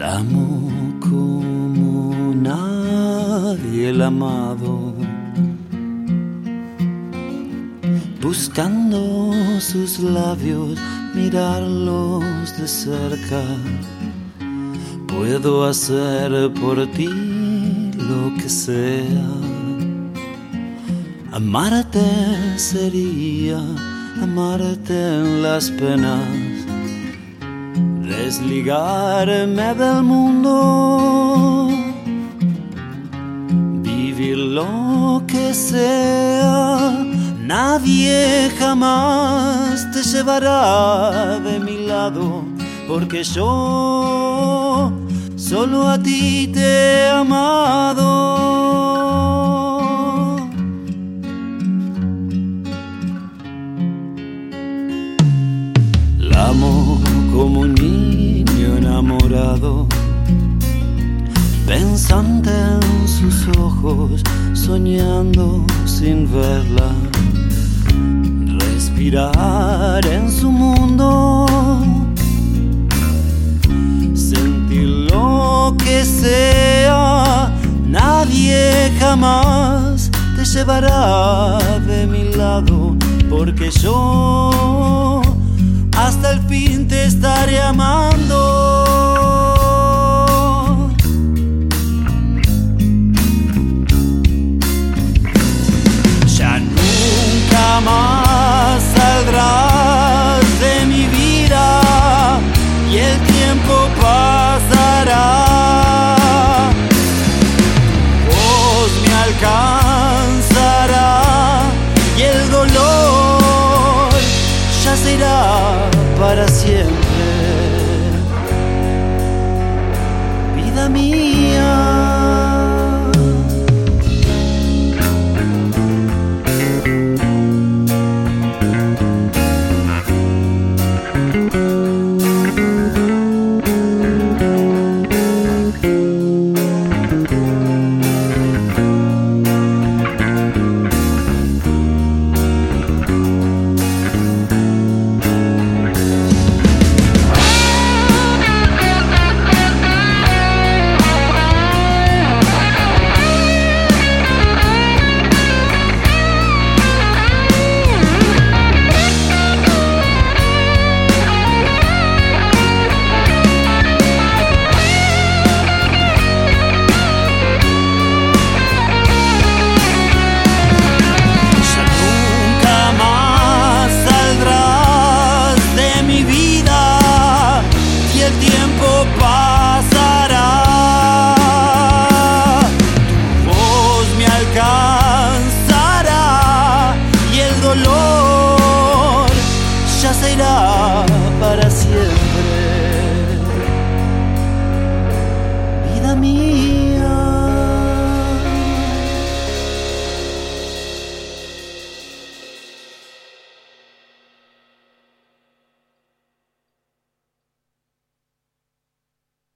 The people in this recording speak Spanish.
La amo como nadie el amado, buscando sus labios, mirarlos de cerca. Puedo hacer por ti lo que sea. Amarte sería amarte en las penas, desligarme del mundo, vivir lo que sea. Nadie jamás te llevará de mi lado, porque yo solo a ti te he amado. Como un niño enamorado, pensante en sus ojos, soñando sin verla, respirar en su mundo, sentir lo que sea, nadie jamás te llevará de mi lado, porque yo hasta el fin te estaré para ya para siempre. Vida mía.